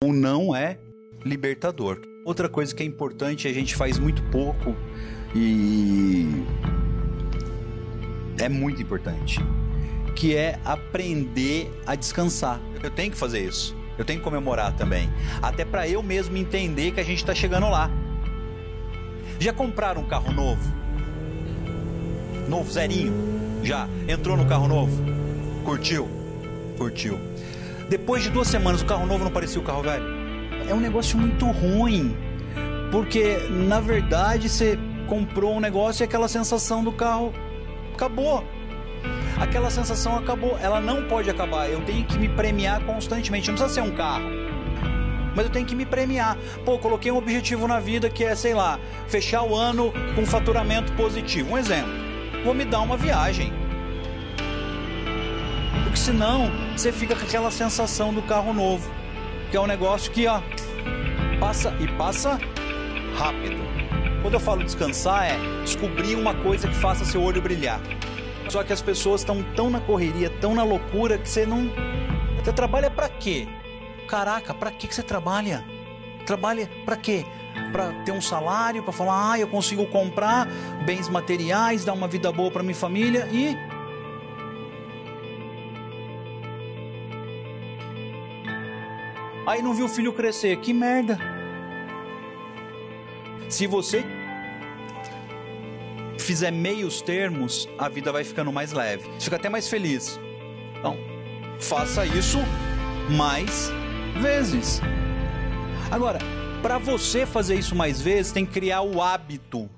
ou não é libertador. Outra coisa que é importante, a gente faz muito pouco e é muito importante, que é aprender a descansar. Eu tenho que fazer isso. Eu tenho que comemorar também, até para eu mesmo entender que a gente está chegando lá. Já compraram um carro novo? Novo, zerinho? Já? Entrou no carro novo? Curtiu? Curtiu. Depois de duas semanas, o carro novo não parecia o carro velho? É um negócio muito ruim, porque na verdade você comprou um negócio e aquela sensação do carro acabou. Aquela sensação acabou. Ela não pode acabar. Eu tenho que me premiar constantemente. Não precisa ser um carro. Mas eu tenho que me premiar. Pô, coloquei um objetivo na vida que é, sei lá, fechar o ano com faturamento positivo. Um exemplo. Vou me dar uma viagem. Porque senão você fica com aquela sensação do carro novo. Que é um negócio que, ó, passa e passa rápido. Quando eu falo descansar, é descobrir uma coisa que faça seu olho brilhar. Só que as pessoas estão tão na correria, tão na loucura, que você não. Você trabalha para quê? Caraca, para que você trabalha? Trabalha para quê? Para ter um salário, para falar, ah, eu consigo comprar bens materiais, dar uma vida boa para minha família e Aí não viu o filho crescer. Que merda. Se você fizer meios termos, a vida vai ficando mais leve. Você fica até mais feliz. Então, faça isso mais vezes. Agora, para você fazer isso mais vezes, tem que criar o hábito